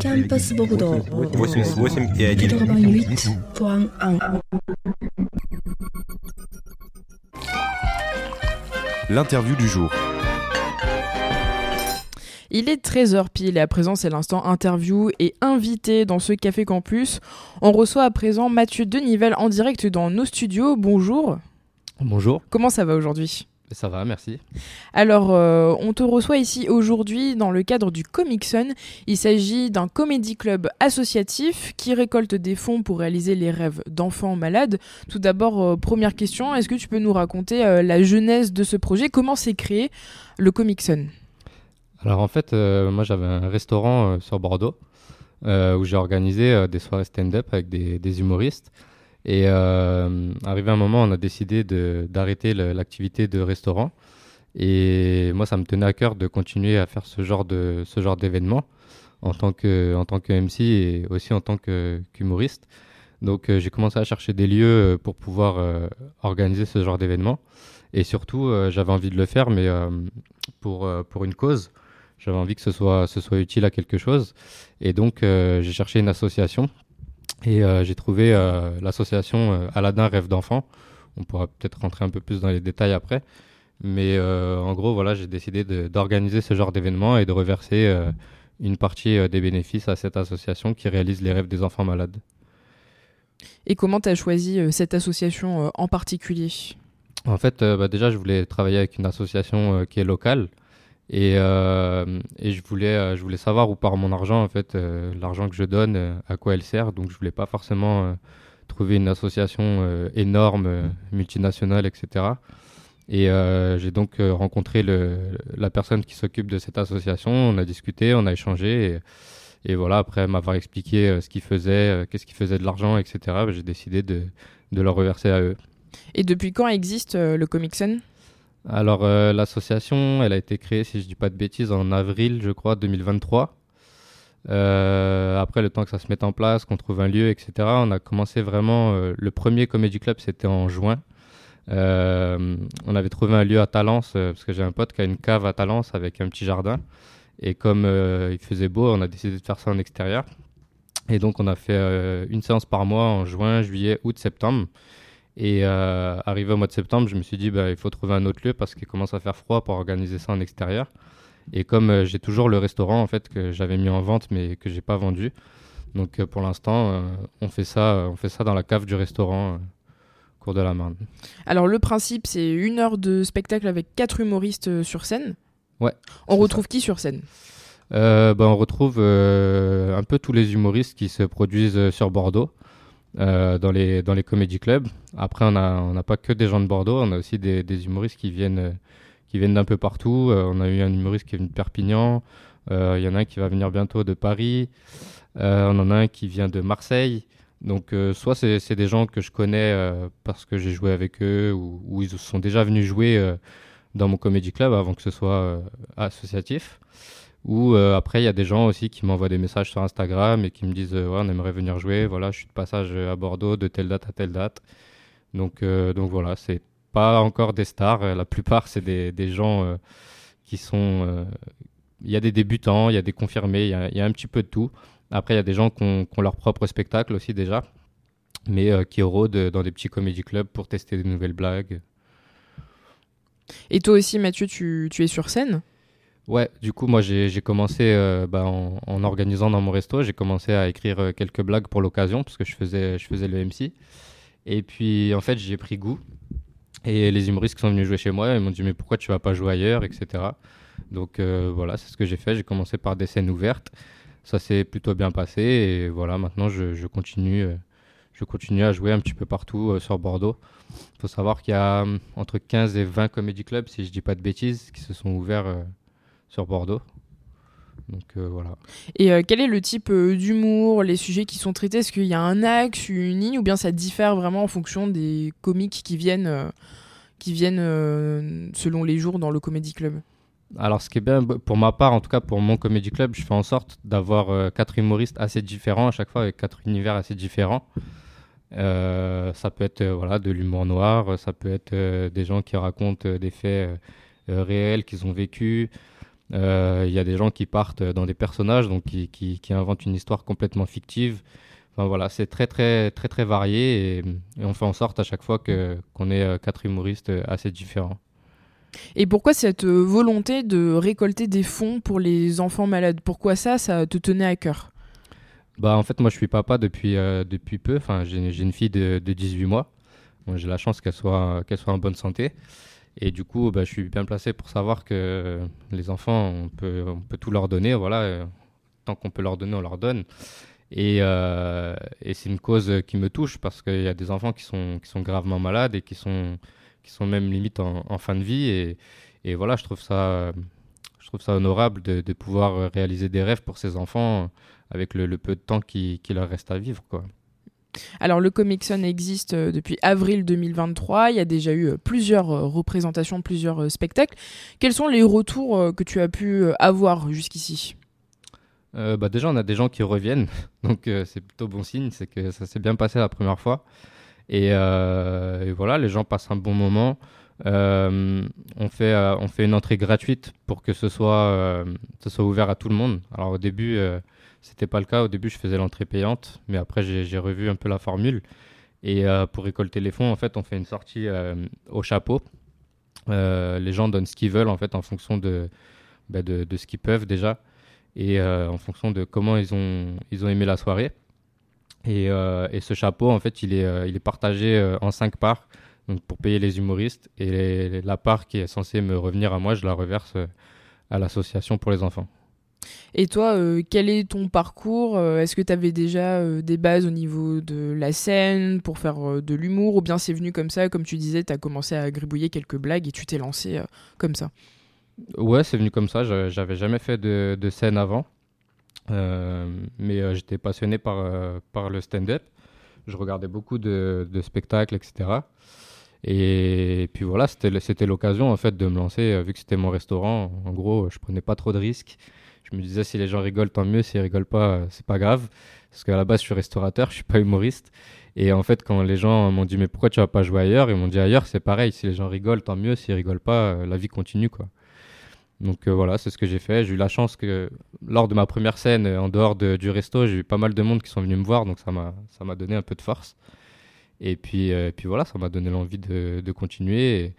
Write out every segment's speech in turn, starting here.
Campus Bordeaux 88,1 88.1 L'interview du jour. Il est 13h pile et à présent c'est l'instant interview et invité dans ce Café Campus. On reçoit à présent Mathieu Denivelle en direct dans nos studios. Bonjour. Bonjour, Comment ça va aujourd'hui? Ça va, merci. Alors, euh, on te reçoit ici aujourd'hui dans le cadre du Comic Sun. Il s'agit d'un comédie club associatif qui récolte des fonds pour réaliser les rêves d'enfants malades. Tout d'abord, euh, première question, est-ce que tu peux nous raconter euh, la genèse de ce projet? Comment s'est créé le Comic Sun Alors en fait, moi j'avais un restaurant sur Bordeaux où j'ai organisé des soirées stand-up avec des, des humoristes. Et euh, arrivé un moment, on a décidé d'arrêter l'activité de restaurant. Et moi, ça me tenait à cœur de continuer à faire ce genre de ce genre d'événement en tant que en tant que MC et aussi en tant qu'humoriste. Donc euh, j'ai commencé à chercher des lieux euh, pour pouvoir euh, organiser ce genre d'événement. Et surtout, j'avais envie de le faire, mais pour, pour une cause. J'avais envie que ce soit, ce soit utile à quelque chose. Et donc, j'ai cherché une association et euh, j'ai trouvé euh, l'association euh, Aladdin Rêve d'enfant. On pourra peut-être rentrer un peu plus dans les détails après. Mais en gros, voilà, j'ai décidé d'organiser ce genre d'événement et de reverser une partie des bénéfices à cette association qui réalise les rêves des enfants malades. Et comment tu as choisi euh, cette association euh, en particulier? En fait, euh, bah, déjà, je voulais travailler avec une association qui est locale. Et, euh, et je, voulais, euh, je voulais savoir où part mon argent, en fait, euh, l'argent que je donne, euh, à quoi elle sert. Donc, je voulais pas forcément trouver une association énorme, euh, multinationale, etc. Et j'ai donc rencontré le, la personne qui s'occupe de cette association. On a discuté, on a échangé. Et, et voilà, après m'avoir expliqué ce qu'ils faisaient, qu'est-ce qu'ils faisaient de l'argent, etc., bah, j'ai décidé de, de leur reverser à eux. Et depuis quand existe le Comic Sun Alors, euh, l'association, elle a été créée, si je dis pas de bêtises, en avril, je crois, 2023. Euh, après, le temps que ça se mette en place, qu'on trouve un lieu, etc., on a commencé vraiment. euh, le premier Comedy Club, c'était en juin. On avait trouvé un lieu à Talence, parce que j'ai un pote qui a une cave à Talence avec un petit jardin. Et comme il faisait beau, on a décidé de faire ça en extérieur. Et donc, on a fait une séance par mois en juin, juillet, août, septembre. Et euh, arrivé au mois de septembre, je me suis dit, bah, il faut trouver un autre lieu parce qu'il commence à faire froid pour organiser ça en extérieur. Et comme euh, j'ai toujours le restaurant en fait que j'avais mis en vente mais que j'ai pas vendu, donc euh, pour l'instant, on fait ça, on fait ça dans la cave du restaurant, cours de la Marne. Alors le principe c'est une heure de spectacle avec quatre humoristes sur scène. Ouais, On retrouve qui sur scène? Bah, on retrouve un peu tous les humoristes qui se produisent sur Bordeaux. Euh, dans les dans les comédie clubs. Après, on a on n'a pas que des gens de Bordeaux, on a aussi des, humoristes qui viennent euh, qui viennent d'un peu partout. Euh, on a eu un humoriste qui est venu de Perpignan. Il y en a un qui va venir bientôt de Paris. On en a un qui vient de Marseille. Donc, soit c'est des gens que je connais parce que j'ai joué avec eux ou, ils sont déjà venus jouer dans mon comédie club avant que ce soit associatif. Ou euh, après, il y a des gens aussi qui m'envoient des messages sur Instagram et qui me disent euh, ouais, on aimerait venir jouer. Voilà, je suis de passage à Bordeaux de telle date à telle date. Donc, euh, donc voilà, c'est pas encore des stars. Euh, La plupart, c'est des, des gens euh, qui sont. euh, Il y a des débutants, il y a des confirmés, il y y a un petit peu de tout. Après, il y a des gens qui ont, leur propre spectacle aussi déjà, mais euh, qui rôdent dans des petits comédie clubs pour tester des nouvelles blagues. Et toi aussi Mathieu tu, tu es sur scène? Ouais, du coup, moi, j'ai commencé euh, bah, en, en organisant dans mon resto. J'ai commencé à écrire euh, quelques blagues pour l'occasion parce que je faisais, je faisais le MC. Et puis, en fait, j'ai pris goût. Et les humoristes qui sont venus jouer chez moi, ils m'ont dit, mais pourquoi tu vas pas jouer ailleurs, etc. Donc, euh, voilà, c'est ce que j'ai fait. J'ai commencé par des scènes ouvertes. Ça s'est plutôt bien passé. Et voilà, maintenant, je, je continue, je continue à jouer un petit peu partout sur Bordeaux. Il faut savoir qu'il y a entre 15 et 20 comédie clubs, si je dis pas de bêtises, qui se sont ouverts. Sur Bordeaux. Donc euh, voilà. Et euh, quel est le type euh, d'humour, les sujets qui sont traités? Est-ce qu'il y a un axe, une ligne ou bien ça diffère vraiment en fonction des comiques qui viennent, qui viennent selon les jours dans le Comedy Club? Alors ce qui est bien, b- pour ma part, en tout cas pour mon comédie club, je fais en sorte d'avoir quatre humoristes assez différents à chaque fois, avec quatre univers assez différents. Ça peut être voilà, de l'humour noir, ça peut être des gens qui racontent des faits réels qu'ils ont vécus. Il y a des gens qui partent dans des personnages, donc qui, qui, qui inventent une histoire complètement fictive. Enfin voilà, c'est très très très très varié et, on fait en sorte à chaque fois que qu'on ait quatre humoristes assez différents. Et pourquoi cette volonté de récolter des fonds pour les enfants malades? Pourquoi ça, ça te tenait à cœur? Bah en fait moi je suis papa depuis depuis peu. Enfin j'ai une fille de, de 18 mois. j'ai la chance qu'elle soit qu'elle soit en bonne santé. Et du coup, bah, je suis bien placé pour savoir que les enfants, on peut, on peut tout leur donner. Voilà, tant qu'on peut leur donner, on leur donne. Et, euh, et c'est une cause qui me touche parce qu'il y a des enfants qui sont, qui sont gravement malades et qui sont, qui sont même limite en, fin de vie. Et, voilà, je trouve ça, je trouve ça honorable de, pouvoir réaliser des rêves pour ces enfants avec le, le peu de temps qui, qui, leur reste à vivre. Quoi. Alors le Comic Son existe euh, depuis avril 2023, il y a déjà eu euh, plusieurs représentations, plusieurs spectacles. Quels sont les retours que tu as pu avoir jusqu'ici? Euh, bah déjà, on a des gens qui reviennent, donc euh, c'est plutôt bon signe, c'est que ça s'est bien passé la première fois. Et, euh, voilà, les gens passent un bon moment. on, fait, on fait une entrée gratuite pour que ce soit, ce soit ouvert à tout le monde. Alors au début, c'était pas le cas. Au début, je faisais l'entrée payante, mais après, j'ai revu un peu la formule. Et pour récolter les fonds, en fait, on fait une sortie au chapeau. les gens donnent ce qu'ils veulent, en fait, en fonction de, bah, de, ce qu'ils peuvent déjà et euh, en fonction de comment ils ont, aimé la soirée. Et, euh, ce chapeau, en fait, il est, euh, il est partagé en cinq parts donc pour payer les humoristes. Et la part qui est censée me revenir à moi, je la reverse à l'association pour les enfants. Et toi, quel est ton parcours Est-ce que tu avais déjà des bases au niveau de la scène pour faire de l'humour Ou bien c'est venu comme ça, comme tu disais, tu as commencé à gribouiller quelques blagues et tu t'es lancé comme ça? Ouais, c'est venu comme ça. J'avais jamais fait de, scène avant. Euh, mais euh, j'étais passionné par, euh, par le stand-up. Je regardais beaucoup de, de, spectacles, etc. Et puis voilà, c'était l'occasion en fait de me lancer, vu que c'était mon restaurant. En gros, je prenais pas trop de risques. Je me disais si les gens rigolent, tant mieux. S'ils rigolent pas, c'est pas grave. Parce qu'à la base, je suis restaurateur, je suis pas humoriste. Et en fait, quand les gens m'ont dit mais pourquoi tu vas pas jouer ailleurs, ils m'ont dit ailleurs, c'est pareil. Si les gens rigolent, tant mieux. S'ils rigolent pas, la vie continue quoi. Donc euh, voilà, c'est ce que j'ai fait. J'ai eu la chance que lors de ma première scène, en dehors du resto, j'ai eu pas mal de monde qui sont venus me voir, donc ça m'a, donné un peu de force. Et puis, euh, puis voilà, ça m'a donné l'envie de, de continuer. Et,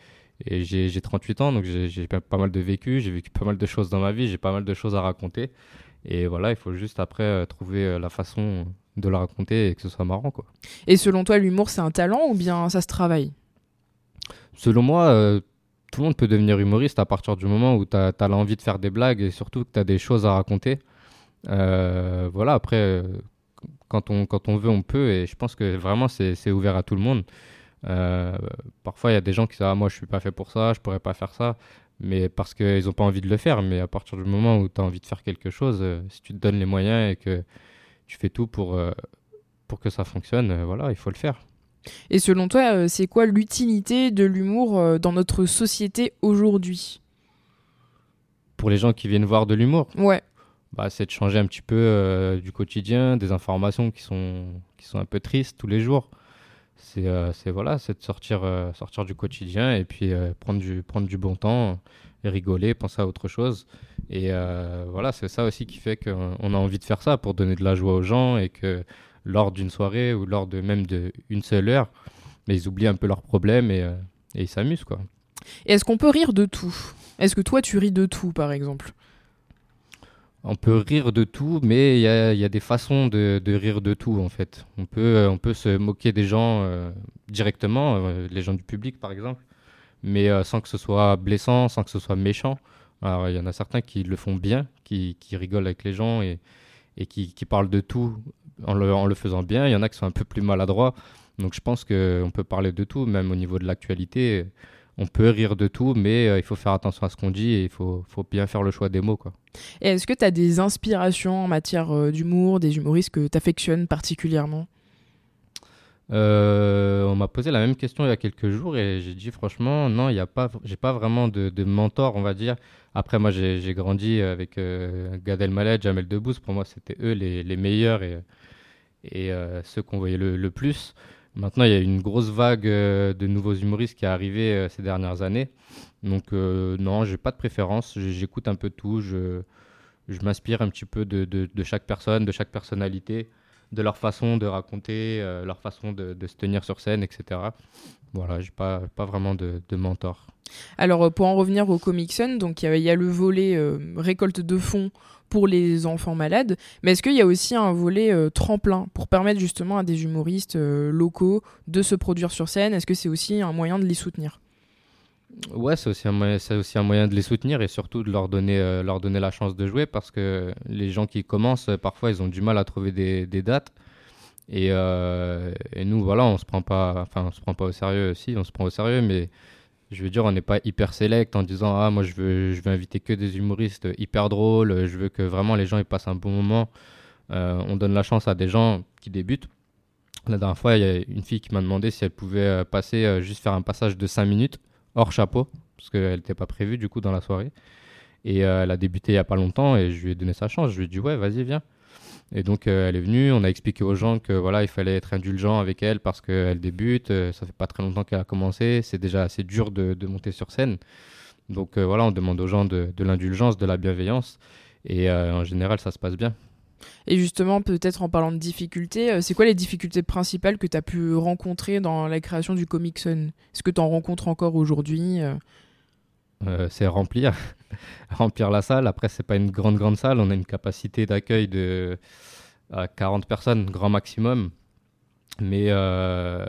j'ai, j'ai 38 ans, donc j'ai, pas mal de vécu, j'ai vécu pas mal de choses dans ma vie, j'ai pas mal de choses à raconter. Et voilà, il faut juste après euh, trouver la façon de la raconter et que ce soit marrant. Quoi. Et selon toi, l'humour, c'est un talent ou bien ça se travaille? Selon moi, tout le monde peut devenir humoriste à partir du moment où tu as, l'envie de faire des blagues et surtout que tu as des choses à raconter. Euh, voilà, après, euh, quand on, quand on veut, on peut. Et je pense que vraiment, c'est ouvert à tout le monde. Euh, parfois, il y a des gens qui disent ah, Moi, je suis pas fait pour ça, je pourrais pas faire ça. Mais parce qu'ils n'ont pas envie de le faire. Mais à partir du moment où tu as envie de faire quelque chose, si tu te donnes les moyens et que tu fais tout pour, pour que ça fonctionne, voilà, il faut le faire. Et selon toi, euh, c'est quoi l'utilité de l'humour euh, dans notre société aujourd'hui? Pour les gens qui viennent voir de l'humour? Ouais. Bah, c'est de changer un petit peu euh, du quotidien, des informations qui sont, qui sont un peu tristes tous les jours. C'est voilà, c'est de sortir, sortir du quotidien et puis prendre, du, prendre du bon temps, rigoler, penser à autre chose. Et voilà, c'est ça aussi qui fait qu'on a envie de faire ça pour donner de la joie aux gens et que lors d'une soirée ou lors de même d'une seule heure, mais ils oublient un peu leurs problèmes et, euh, et ils s'amusent quoi. Est-ce qu'on peut rire de tout? Est-ce que toi tu ris de tout par exemple? On peut rire de tout, mais il y a, des façons de, rire de tout en fait. On peut, euh, se moquer des gens euh, directement, les gens du public par exemple, mais sans que ce soit blessant, sans que ce soit méchant. Il y en a certains qui le font bien, qui, rigolent avec les gens et, qui, qui, parlent de tout en le, faisant bien. Il y en a qui sont un peu plus maladroits. Donc je pense qu'on peut parler de tout, même au niveau de l'actualité. On peut rire de tout, mais euh, il faut faire attention à ce qu'on dit et il faut, bien faire le choix des mots. Quoi. Et est-ce que tu as des inspirations en matière euh, d'humour, des humoristes que tu affectionnes particulièrement? Euh, on m'a posé la même question il y a quelques jours et j'ai dit franchement non, il y a pas, j'ai pas vraiment de, mentor, on va dire. Après moi j'ai grandi avec Gad Elmaleh, Jamel Debbouze, pour moi c'était eux les, les, meilleurs et, et ceux qu'on voyait le, plus. Maintenant, il y a une grosse vague de nouveaux humoristes qui est arrivée ces dernières années. Donc, non, j'ai pas de préférence. J'écoute un peu tout. Je, m'inspire un petit peu de, chaque personne, de chaque personnalité, de leur façon de raconter, leur façon de, se tenir sur scène, etc. Voilà, j'ai pas, pas vraiment de, mentor. Alors, euh, pour en revenir au Comic Sun, donc il y, a le volet euh, récolte de fonds pour les enfants malades, mais est-ce qu'il y a aussi un volet euh, tremplin pour permettre justement à des humoristes locaux de se produire sur scène? Est-ce que c'est aussi un moyen de les soutenir? Ouais, c'est aussi, un moyen, aussi de les soutenir et surtout de leur donner, leur donner la chance de jouer parce que les gens qui commencent, parfois, ils ont du mal à trouver des, dates. Et, euh, nous, voilà, on se prend pas, enfin, on se prend pas au sérieux. Si, on se prend au sérieux, mais je veux dire, on n'est pas hyper select en disant ah moi je veux, je veux inviter que des humoristes hyper drôles. Je veux que vraiment les gens ils passent un bon moment. Euh, on donne la chance à des gens qui débutent. La dernière fois, il y a une fille qui m'a demandé si elle pouvait euh, passer juste faire un passage de 5 minutes hors chapeau parce qu'elle n'était pas prévue du coup dans la soirée. Et elle a débuté il y a pas longtemps et je lui ai donné sa chance. Je lui ai dit ouais vas-y viens. Et donc euh, elle est venue, on a expliqué aux gens que voilà, il fallait être indulgent avec elle parce qu'elle débute, euh, ça fait pas très longtemps qu'elle a commencé, c'est déjà assez dur de, monter sur scène. Donc euh, voilà, on demande aux gens de, l'indulgence, de la bienveillance, et en général ça se passe bien. Et justement, peut-être en parlant de difficultés, c'est quoi les difficultés principales que tu as pu rencontrer dans la création du Comic Sun? Est-ce que tu en rencontres encore aujourd'hui C'est remplir. remplir la salle. Après, c'est pas une grande, grande salle. On a une capacité d'accueil de 40 personnes, grand maximum. Mais euh,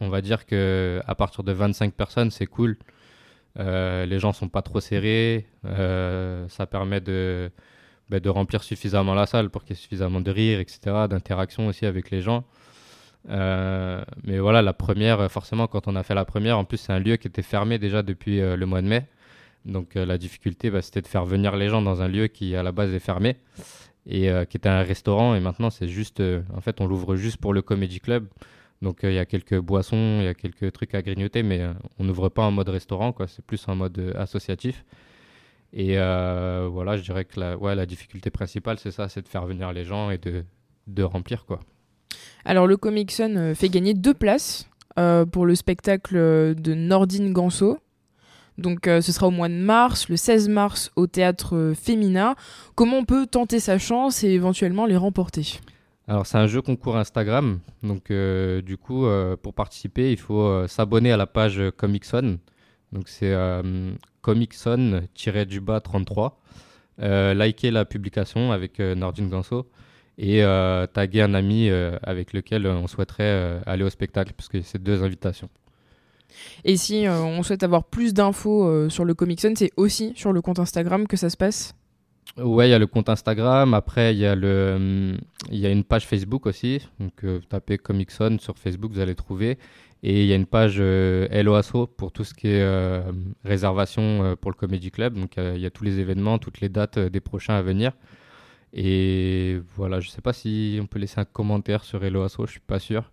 on va dire que à partir de 25 personnes, c'est cool. Euh, les gens sont pas trop serrés. Euh, ça permet de, bah, de remplir suffisamment la salle pour qu'il y ait suffisamment de rire, etc., d'interaction aussi avec les gens. mais voilà, la première, forcément, quand on a fait la première, en plus, c'est un lieu qui était fermé déjà depuis le mois de mai. Donc euh, la difficulté, bah, c'était de faire venir les gens dans un lieu qui à la base est fermé et euh, qui était un restaurant. Et maintenant, c'est juste, euh, en fait, on l'ouvre juste pour le Comedy Club. Donc il y a quelques boissons, il y a quelques trucs à grignoter, mais on n'ouvre pas en mode restaurant. C'est plus en mode associatif. Et voilà, je dirais que la, ouais, la difficulté principale, c'est ça, c'est de faire venir les gens et de, de remplir, quoi. Alors le Comic Sun fait gagner deux places pour le spectacle de Nordine Ganso donc euh, ce sera au mois de mars, le 16 mars au théâtre euh, Femina. Comment on peut tenter sa chance et éventuellement les remporter? Alors c'est un jeu concours Instagram, donc euh, du coup pour participer il faut s'abonner à la page Comicson, donc c'est Comicson-du-bas 33, liker la publication avec Nordine Ganso et taguer un ami avec lequel on souhaiterait aller au spectacle, puisque c'est deux invitations. Et si euh, on souhaite avoir plus d'infos euh, sur le Comic Sun, c'est aussi sur le compte Instagram que ça se passe? Ouais, il y a le compte Instagram. Après, il y, a y a une page Facebook aussi. Donc, euh, vous tapez Comic Sun sur Facebook, vous allez trouver. Et il y a une page LOASO pour tout ce qui est réservation pour le Comedy Club. Donc, il y a tous les événements, toutes les dates des prochains à venir. Et voilà, je ne sais pas si on peut laisser un commentaire sur LOASO, je suis pas sûr.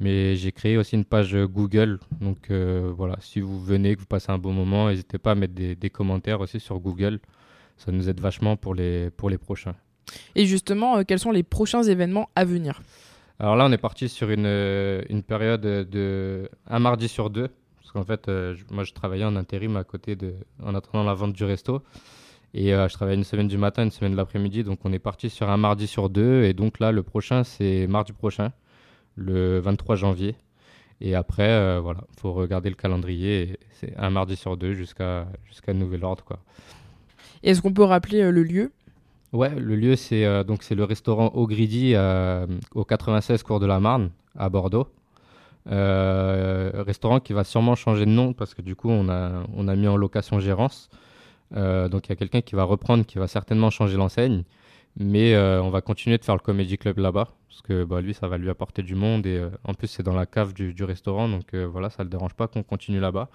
Mais j'ai créé aussi une page Google. Donc euh, voilà, si vous venez, que vous passez un bon moment, n'hésitez pas à mettre des, commentaires aussi sur Google. Ça nous aide vachement pour les, pour les prochains. Et justement, euh, quels sont les prochains événements à venir? Alors là, on est parti sur une, euh, une période de un mardi sur deux. Parce qu'en fait, moi, je travaillais en intérim à côté de, en attendant la vente du resto. Et je travaillais une semaine du matin, une semaine de l'après-midi. Donc on est parti sur un mardi sur deux. Et donc là, le prochain, c'est mardi prochain le 23 janvier. Et après, euh, voilà, faut regarder le calendrier. C'est un mardi sur deux jusqu'à jusqu'à nouvel ordre, quoi. Est-ce qu'on peut rappeler euh, le lieu? Ouais, le lieu c'est euh, donc c'est le restaurant O'Grady au 96 cours de la Marne à Bordeaux. restaurant qui va sûrement changer de nom parce que du coup on a on a mis en location gérance. donc il y a quelqu'un qui va reprendre, qui va certainement changer l'enseigne. Mais euh, on va continuer de faire le Comedy Club là-bas, parce que bah, lui, ça va lui apporter du monde. Et euh, en plus, c'est dans la cave du, restaurant, donc euh, voilà, ça ne le dérange pas qu'on continue là-bas.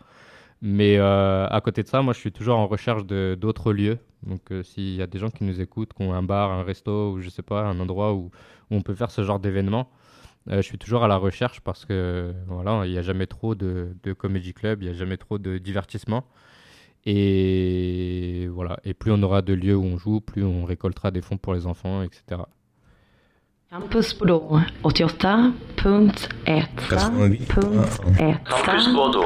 Mais à côté de ça, moi, je suis toujours en recherche d'autres lieux. Donc s'il y a des gens qui nous écoutent, qui ont un bar, un resto, ou je sais pas, un endroit où, on peut faire ce genre d'événement, je suis toujours à la recherche parce que voilà, il n'y a jamais trop de, de Comedy Club, il n'y a jamais trop de divertissement. Et voilà. Et plus on aura de lieux où on joue, plus on récoltera des fonds pour les enfants, etc. Campusbordeaux 88.1 Campus Bordeaux.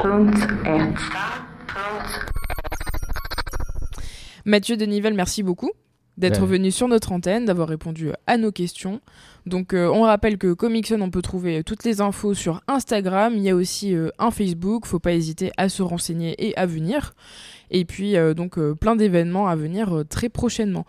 Mathieu Denivel, merci beaucoup d'être Ouais. venu sur notre antenne, d'avoir répondu à nos questions. Donc euh, on rappelle que Comixon, on peut trouver toutes les infos sur Instagram, il y a aussi euh, un Facebook, faut pas hésiter à se renseigner et à venir. Et puis euh, donc euh, plein d'événements à venir euh, très prochainement.